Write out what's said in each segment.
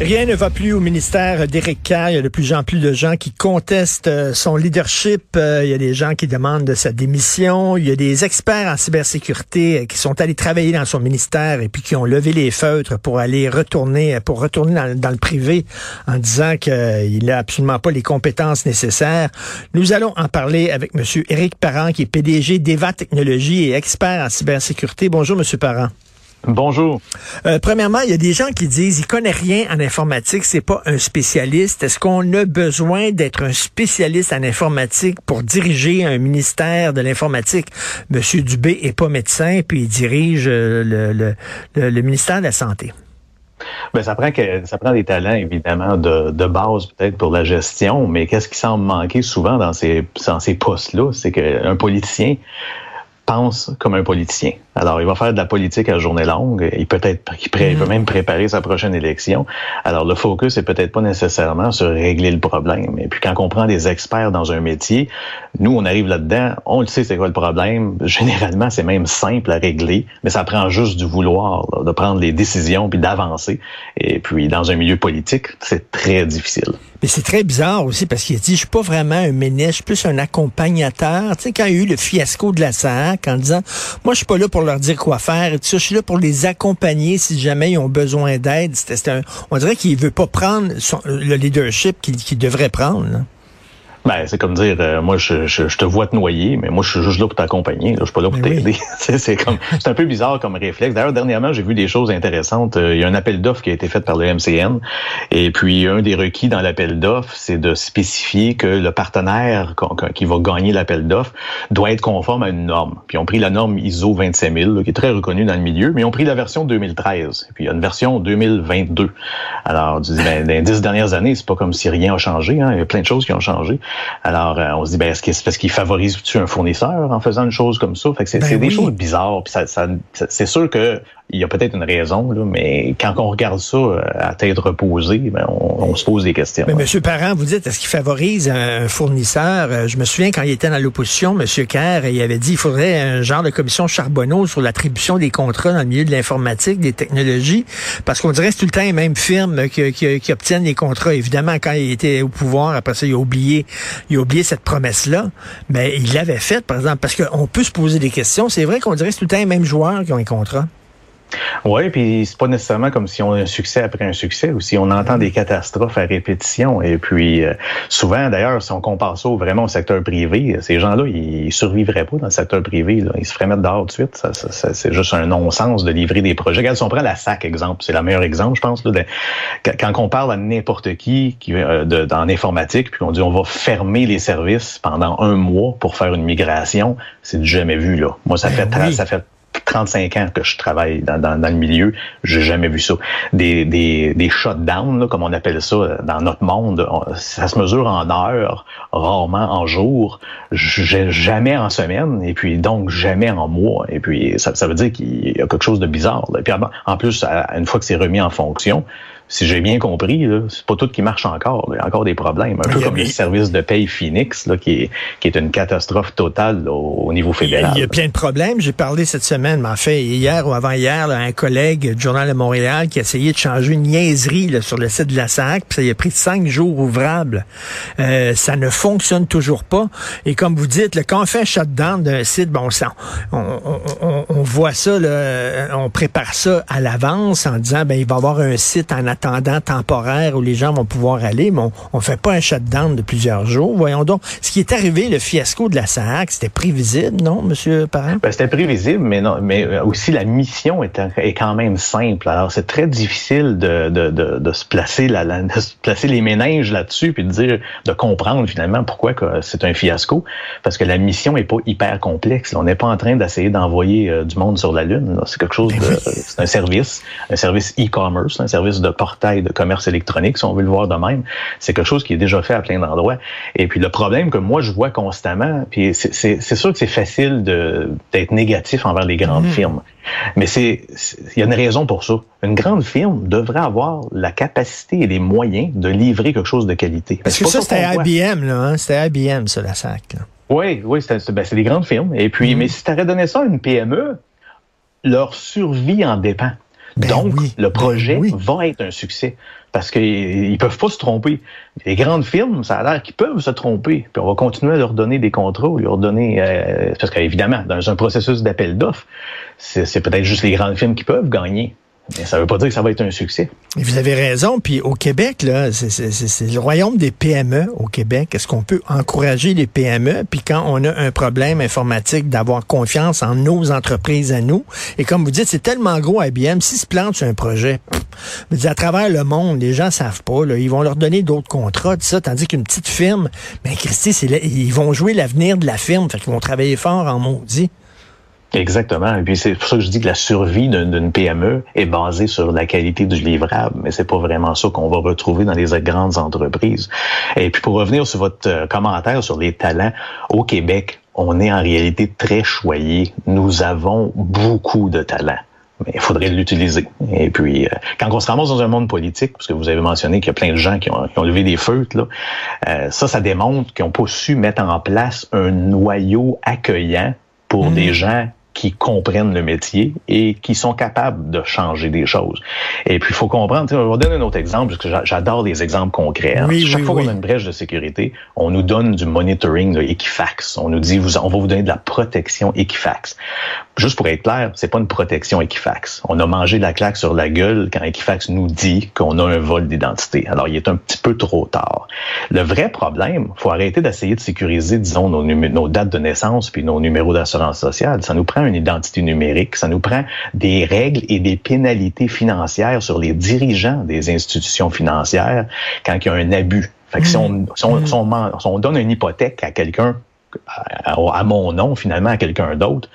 Rien ne va plus au ministère d'Éric Kerr. Il y a de plus en plus de gens qui contestent euh, son leadership. Euh, il y a des gens qui demandent de sa démission. Il y a des experts en cybersécurité euh, qui sont allés travailler dans son ministère et puis qui ont levé les feutres pour aller retourner, pour retourner dans, le privé en disant qu'il n'a absolument pas les compétences nécessaires. Nous allons en parler avec Monsieur Éric Parent, qui est PDG d'Eva Technologies et expert en cybersécurité. Bonjour, Monsieur Parent. Bonjour. Euh, premièrement, il y a des gens qui disent il connaît rien en informatique, c'est pas un spécialiste. Est-ce qu'on a besoin d'être un spécialiste en informatique pour diriger un ministère de l'informatique? Monsieur Dubé est pas médecin, puis il dirige euh, le, le, le, ministère de la santé. Ben, ça prend que ça prend des talents évidemment de, de base peut-être pour la gestion, mais qu'est-ce qui semble manquer souvent dans ces dans ces postes-là, c'est qu'un politicien pense comme un politicien. Alors, il va faire de la politique à journée longue. Il peut être, il, peut mm-hmm. même préparer sa prochaine élection. Alors, le focus est peut-être pas nécessairement sur régler le problème. Et puis, quand on prend des experts dans un métier, nous, on arrive là-dedans, on le sait c'est quoi le problème. Généralement, c'est même simple à régler, mais ça prend juste du vouloir, de prendre les décisions puis d'avancer. Et puis, dans un milieu politique, c'est très difficile. Mais c'est très bizarre aussi parce qu'il a dit, je suis pas vraiment un ménage, je suis plus un accompagnateur. Tu sais, quand il y a eu le fiasco de la SAC en disant, moi, je suis pas là pour leur dire quoi faire, je suis là pour les accompagner si jamais ils ont besoin d'aide. on dirait qu'il veut pas prendre le leadership qu'il devrait prendre. Ben, c'est comme dire, euh, moi, je, je, te vois te noyer, mais moi, je suis juste là pour t'accompagner. Je suis pas là pour t'aider. c'est comme, c'est un peu bizarre comme réflexe. D'ailleurs, dernièrement, j'ai vu des choses intéressantes. Euh, il y a un appel d'offres qui a été fait par le MCN. Et puis, un des requis dans l'appel d'offres, c'est de spécifier que le partenaire qui va gagner l'appel d'offres doit être conforme à une norme. Puis, ils ont pris la norme ISO 25000, qui est très reconnue dans le milieu, mais ils ont pris la version 2013. Et puis, il y a une version 2022. Alors, ben, dans les dix dernières années, c'est pas comme si rien a changé. Hein. Il y a plein de choses qui ont changé. Alors, euh, on se dit, ben, est-ce que c'est parce qu'il favorise-tu un fournisseur en faisant une chose comme ça? Fait que c'est ben des choses bizarres. Puis ça, ça, c'est sûr que il y a peut-être une raison, là, mais quand on regarde ça euh, à tête reposée, ben, on, se pose des questions. Mais Monsieur Parent, vous dites, est-ce qu'il favorise un fournisseur? Euh, je me souviens quand il était dans l'opposition, Monsieur Kerr, il avait dit qu'il faudrait un genre de commission Charbonneau sur l'attribution des contrats dans le milieu de l'informatique, des technologies, parce qu'on dirait que c'est tout le temps les mêmes firmes qui, qui, qui, obtiennent les contrats. Évidemment, quand il était au pouvoir, après ça, il a oublié, il a oublié cette promesse-là, mais il l'avait faite, par exemple, parce qu'on peut se poser des questions. C'est vrai qu'on dirait que c'est tout le temps les mêmes joueurs qui ont les contrats. Oui, puis c'est pas nécessairement comme si on a un succès après un succès ou si on entend des catastrophes à répétition. Et puis euh, souvent, d'ailleurs, si on compare ça vraiment au secteur privé, ces gens-là, ils survivraient pas dans le secteur privé. Ils se feraient mettre dehors tout de suite. Ça, c'est juste un non-sens de livrer des projets. Regarde, si on prend la SAC, exemple, c'est le meilleur exemple, je pense. Là, quand on parle à n'importe qui, qui euh, de, dans informatique, puis on dit on va fermer les services pendant un mois pour faire une migration, c'est jamais vu. là. Moi, ça ben fait ça fait 35 ans que je travaille dans, dans, dans le milieu, j'ai jamais vu ça. Des, des, des shutdowns, comme on appelle ça dans notre monde, ça se mesure en heures, rarement en jours, jamais en semaine, et puis donc jamais en mois. Et puis ça, ça veut dire qu'il y a quelque chose de bizarre. Puis en plus, une fois que c'est remis en fonction, si j'ai bien compris, c'est pas tout qui marche encore. Il y a encore des problèmes. Un peu comme le service de paye Phoenix, là, qui, est, qui est une catastrophe totale au, niveau fédéral. Il y, a, plein de problèmes. J'ai parlé cette semaine, mais en fait, hier ou avant-hier, un collègue du Journal de Montréal qui a essayé de changer une niaiserie sur le site de la SAC, puis ça a pris cinq jours ouvrables. Euh, ça ne fonctionne toujours pas. Et comme vous dites, le quand on fait un shutdown d'un site, bon sang, on, on, on, voit ça, là, on prépare ça à l'avance en disant, ben il va y avoir un site en attendant temporaire où les gens vont pouvoir aller, mais on ne fait pas un shutdown de plusieurs jours. Voyons donc. Ce qui est arrivé, le fiasco de la SAC, c'était prévisible, non, Monsieur Parent? Ben, c'était prévisible, mais non, mais euh, aussi la mission est, est quand même simple. Alors, c'est très difficile de, de, de, de se placer la, de se placer les méninges là-dessus puis de dire, de comprendre finalement pourquoi c'est un fiasco. Parce que la mission est pas hyper complexe. On n'est pas en train d'essayer d'envoyer euh, du monde sur la Lune. C'est quelque chose ben de, c'est un service, un service e-commerce, un service de porte portail de commerce électronique, si on veut le voir de même. C'est quelque chose qui est déjà fait à plein d'endroits. Et puis le problème que moi je vois constamment, puis c'est sûr que c'est facile d'être négatif envers les grandes mm-hmm. firmes. Mais c'est, il y a une raison pour ça. Une grande firme devrait avoir la capacité et les moyens de livrer quelque chose de qualité. Parce que ça, c'était IBM, là, hein? C'était IBM, ça, la SAC. Oui, oui, ben, c'est des grandes firmes. Et puis, mm-hmm. mais si tu aurais donné ça à une PME, leur survie en dépend. Ben Donc, le ben projet va être un succès parce qu'ils peuvent pas se tromper. Les grandes firmes, ça a l'air qu'ils peuvent se tromper. Puis on va continuer à leur donner des contrats, leur donner euh, parce qu'évidemment, dans un processus d'appel d'offres, c'est peut-être juste les grandes firmes qui peuvent gagner. Mais ça ne veut pas dire que ça va être un succès. vous avez raison. Puis au Québec, là, c'est le royaume des PME au Québec. Est-ce qu'on peut encourager les PME? Puis quand on a un problème informatique, d'avoir confiance en nos entreprises à nous. Et comme vous dites, c'est tellement gros IBM. S'ils se plantent sur un projet, pff, à travers le monde, les gens savent pas. Là, ils vont leur donner d'autres contrats, ça. Tandis qu'une petite firme, ben Christy, ils vont jouer l'avenir de la firme. Fait qu'ils vont travailler fort en maudit. Exactement. Et puis c'est pour ça que je dis que la survie d'une PME est basée sur la qualité du livrable, mais c'est pas vraiment ça qu'on va retrouver dans les grandes entreprises. Et puis pour revenir sur votre euh, commentaire sur les talents au Québec, on est en réalité très choyé. Nous avons beaucoup de talents mais il faudrait l'utiliser. Et puis, euh, quand on se ramasse dans un monde politique, parce que vous avez mentionné qu'il y a plein de gens qui ont, qui ont levé des feutres, là, euh, ça, ça démontre qu'ils n'ont pas su mettre en place un noyau accueillant pour mmh. des gens qui comprennent le métier et qui sont capables de changer des choses. Et puis, il faut comprendre, on va donner un autre exemple, parce que j'adore les exemples concrets. Hein. Chaque fois qu'on a une brèche de sécurité, on nous donne du monitoring de Equifax. On nous dit, vous, on va vous donner de la protection Equifax. Juste pour être clair, c'est pas une protection Equifax. On a mangé de la claque sur la gueule quand Equifax nous dit qu'on a un vol d'identité. Alors, il est un petit peu trop tard. Le vrai problème, faut arrêter d'essayer de sécuriser, disons, nos, nos dates de naissance puis nos numéros d'assurance sociale. Ça nous prend une identité numérique. Ça nous prend des règles et des pénalités financières sur les dirigeants des institutions financières quand il y a un abus. Fait que si, on, si, on, si, on, donne une hypothèque à quelqu'un, à, mon nom finalement, à quelqu'un d'autre,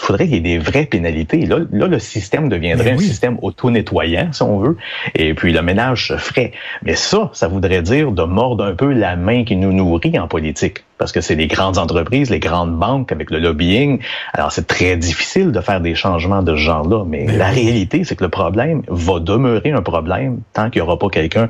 il faudrait qu'il y ait des vraies pénalités. Là, là le système deviendrait un système auto-nettoyant, si on veut, et puis le ménage se ferait. Mais ça, ça voudrait dire de mordre un peu la main qui nous nourrit en politique parce que c'est les grandes entreprises, les grandes banques avec le lobbying. Alors, c'est très difficile de faire des changements de ce genre-là. Mais, la réalité, c'est que le problème va demeurer un problème tant qu'il n'y aura pas quelqu'un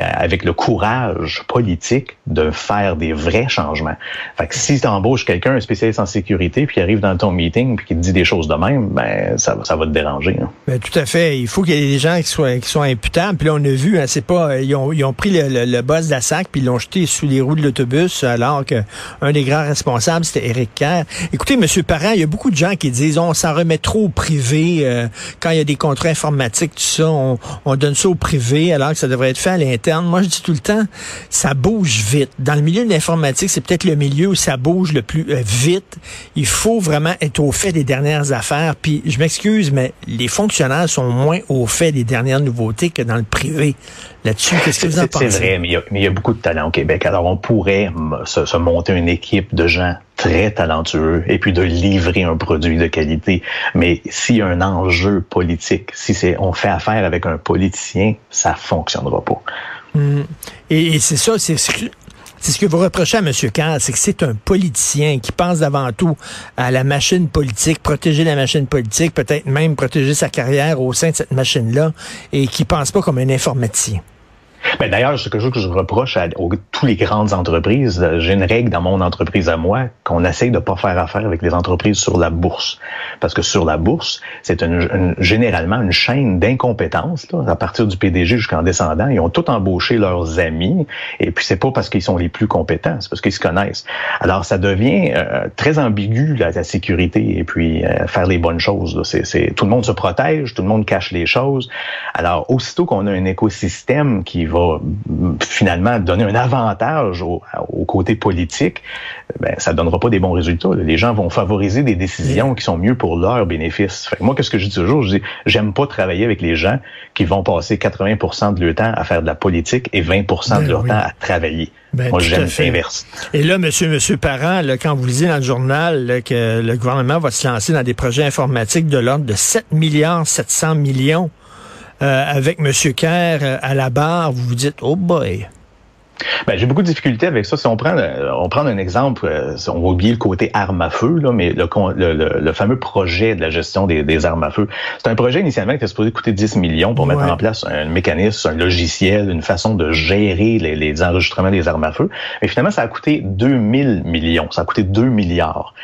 euh, avec le courage politique de faire des vrais changements. Fait que si tu embauches quelqu'un, un spécialiste en sécurité, puis qui arrive dans ton meeting, puis qui te dit des choses de même, ben, ça, ça va te déranger. Hein. Ben, tout à fait. Il faut qu'il y ait des gens qui soient, qui soient imputables. Puis là, on a vu, hein, c'est pas, ils ont, ils ont pris le, le, boss de la SAC, puis ils l'ont jeté sous les roues de l'autobus, alors que un des grands responsables, c'était Éric Kerr. Écoutez, M. Parent, il y a beaucoup de gens qui disent on s'en remet trop au privé euh, quand il y a des contrats informatiques, tout ça, on, donne ça au privé alors que ça devrait être fait à l'interne. Moi, je dis tout le temps, ça bouge vite. Dans le milieu de l'informatique, c'est peut-être le milieu où ça bouge le plus euh, vite. Il faut vraiment être au fait des dernières affaires. Puis, je m'excuse, mais les fonctionnaires sont moins au fait des dernières nouveautés que dans le privé. Là-dessus, qu'est-ce que vous en pensez? C'est vrai, mais il, y a, beaucoup de talent au Québec. Alors, on pourrait se monter une équipe de gens très talentueux et puis de livrer un produit de qualité. Mais s'il y a un enjeu politique, si c'est on fait affaire avec un politicien, ça fonctionnera pas. Hmm. Et, c'est ça, c'est ce que vous reprochez à M. Carr, c'est que c'est un politicien qui pense avant tout à la machine politique, protéger la machine politique, peut-être même protéger sa carrière au sein de cette machine-là, et qui pense pas comme un informaticien. Ben, D'ailleurs, c'est quelque chose que je reproche à, toutes tous les grandes entreprises. J'ai une règle dans mon entreprise à moi qu'on essaye de pas faire affaire avec les entreprises sur la bourse. Parce que sur la bourse, c'est une, généralement une chaîne d'incompétence. À partir du PDG jusqu'en descendant, ils ont tout embauché leurs amis. Et puis, c'est pas parce qu'ils sont les plus compétents, c'est parce qu'ils se connaissent. Alors, ça devient euh, très ambigu, la, la sécurité, et puis euh, faire les bonnes choses. C'est, tout le monde se protège, tout le monde cache les choses. Alors, aussitôt qu'on a un écosystème qui va finalement donner un avantage au, côté politique, ben, ça ne donnera pas des bons résultats. Les gens vont favoriser des décisions qui sont mieux pour leur bénéfice. moi, qu'est-ce que je dis toujours? Je dis, j'aime pas travailler avec les gens qui vont passer 80 de leur temps à faire de la politique et 20 de ben leur temps à travailler. Ben, moi, j'aime l'inverse. Et là, monsieur, monsieur Parent, quand vous lisez dans le journal que le gouvernement va se lancer dans des projets informatiques de l'ordre de 7 milliards 700 millions, avec M. Kerr à la barre, vous vous dites, oh boy. Ben, j'ai beaucoup de difficultés avec ça. Si on prend, on prend un exemple, euh, on va oublier le côté arme à feu, là, mais le, le, le, fameux projet de la gestion des, des armes à feu, c'est un projet initialement qui était supposé coûter 10 millions pour mettre en place un mécanisme, un logiciel, une façon de gérer les, les, enregistrements des armes à feu. Mais finalement, ça a coûté 2000 millions. Ça a coûté 2 milliards.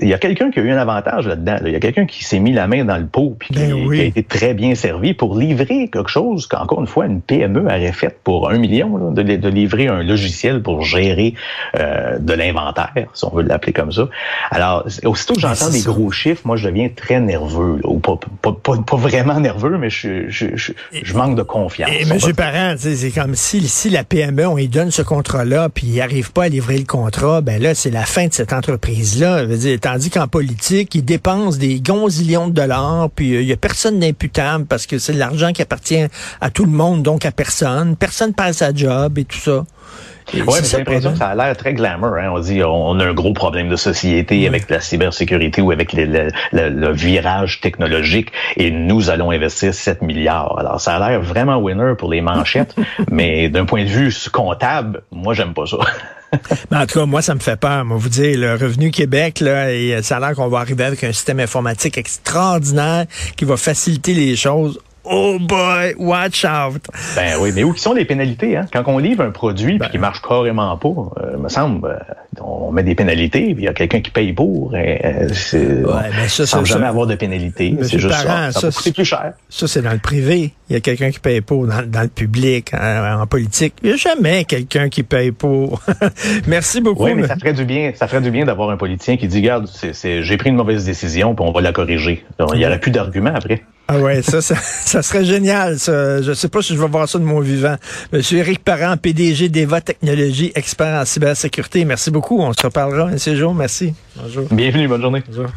Il y a quelqu'un qui a eu un avantage là-dedans. Il y a quelqu'un qui s'est mis la main dans le pot puis qui, ben qui, a été très bien servi pour livrer quelque chose qu'encore une fois, une PME aurait fait pour un million là, de, de livrer un logiciel pour gérer euh, de l'inventaire, si on veut l'appeler comme ça. Alors, aussitôt que j'entends des gros chiffres, moi, je deviens très nerveux. ou pas, pas, pas, vraiment nerveux, mais je, je, je, je manque de confiance. Et M. Parent, c'est comme si, si la PME, on lui donne ce contrat-là, puis il n'arrive pas à livrer le contrat, ben là, c'est la fin de cette entreprise-là. Tandis qu'en politique, ils dépensent des gonzillions de dollars, puis euh, il y a personne d'imputable parce que c'est de l'argent qui appartient à tout le monde, donc à personne. Personne passe sa job et tout ça. Oui, j'ai l'impression que ça a l'air très glamour. Hein. On dit on a un gros problème de société avec la cybersécurité ou avec le, virage technologique et nous allons investir 7 milliards. Alors, ça a l'air vraiment winner pour les manchettes, mais d'un point de vue comptable, moi, j'aime pas ça. Mais en tout cas, moi, ça me fait peur. Moi, vous dire, le Revenu Québec, là, et ça a l'air qu'on va arriver avec un système informatique extraordinaire qui va faciliter les choses. Oh boy, watch out. Ben oui, mais où sont les pénalités? Hein? Quand on livre un produit ben, qui marche carrément pas, euh, me semble, euh, on met des pénalités, puis il y a quelqu'un qui paye pour. Et, euh, ouais, ben ça, sans jamais avoir de pénalité. C'est juste ça. Ça, ça plus cher. Ça, c'est dans le privé. Il y a quelqu'un qui paye pour. Dans, dans le public, en, politique, il n'y a jamais quelqu'un qui paye pour. Merci beaucoup. Oui, mais, ça ferait du bien. Ça ferait du bien d'avoir un politicien qui dit, regarde, j'ai pris une mauvaise décision, puis on va la corriger. il n'y aura plus d'arguments après. Ah ouais, ça, ça, ça, serait génial. Ça. Je sais pas si je vais voir ça de mon vivant. Monsieur Éric Parent, PDG d'Eva Technologies, expert en cybersécurité. Merci beaucoup. On se reparlera un séjour. Merci. Bonjour. Bienvenue. Bonne journée. Bonjour.